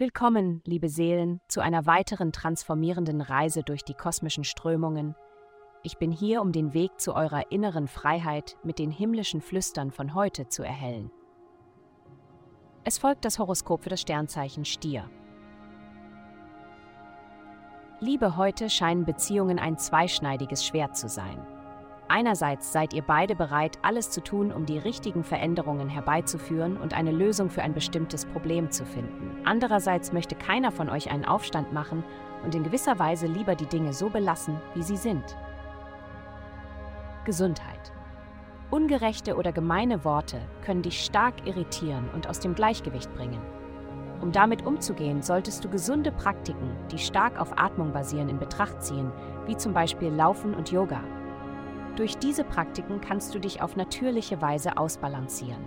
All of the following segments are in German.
Willkommen, liebe Seelen, zu einer weiteren transformierenden Reise durch die kosmischen Strömungen. Ich bin hier, um den Weg zu eurer inneren Freiheit mit den himmlischen Flüstern von heute zu erhellen. Es folgt das Horoskop für das Sternzeichen Stier. Liebe heute scheinen Beziehungen ein zweischneidiges Schwert zu sein. Einerseits seid ihr beide bereit, alles zu tun, um die richtigen Veränderungen herbeizuführen und eine Lösung für ein bestimmtes Problem zu finden. Andererseits möchte keiner von euch einen Aufstand machen und in gewisser Weise lieber die Dinge so belassen, wie sie sind. Gesundheit. Ungerechte oder gemeine Worte können dich stark irritieren und aus dem Gleichgewicht bringen. Um damit umzugehen, solltest du gesunde Praktiken, die stark auf Atmung basieren, in Betracht ziehen, wie zum Beispiel Laufen und Yoga. Durch diese Praktiken kannst du dich auf natürliche Weise ausbalancieren.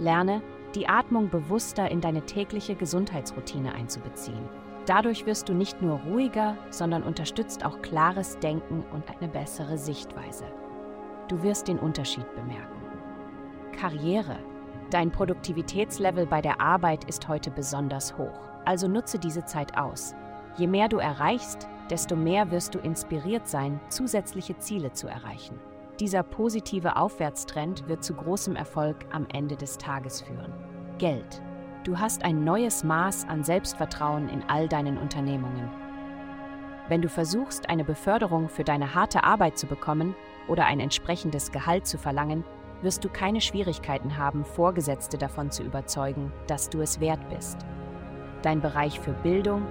Lerne, die Atmung bewusster in deine tägliche Gesundheitsroutine einzubeziehen. Dadurch wirst du nicht nur ruhiger, sondern unterstützt auch klares Denken und eine bessere Sichtweise. Du wirst den Unterschied bemerken. Karriere. Dein Produktivitätslevel bei der Arbeit ist heute besonders hoch, also nutze diese Zeit aus. Je mehr du erreichst, desto mehr wirst du inspiriert sein, zusätzliche Ziele zu erreichen. Dieser positive Aufwärtstrend wird zu großem Erfolg am Ende des Tages führen. Geld. Du hast ein neues Maß an Selbstvertrauen in all deinen Unternehmungen. Wenn du versuchst, eine Beförderung für deine harte Arbeit zu bekommen oder ein entsprechendes Gehalt zu verlangen, wirst du keine Schwierigkeiten haben, Vorgesetzte davon zu überzeugen, dass du es wert bist. Dein Bereich für Bildung,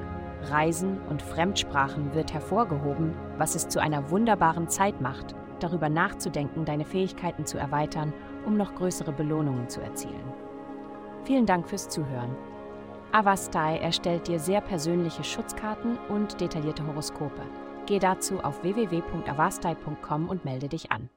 Reisen und Fremdsprachen wird hervorgehoben, was es zu einer wunderbaren Zeit macht, darüber nachzudenken, deine Fähigkeiten zu erweitern, um noch größere Belohnungen zu erzielen. Vielen Dank fürs Zuhören. Avastai erstellt dir sehr persönliche Schutzkarten und detaillierte Horoskope. Geh dazu auf www.avastai.com und melde dich an.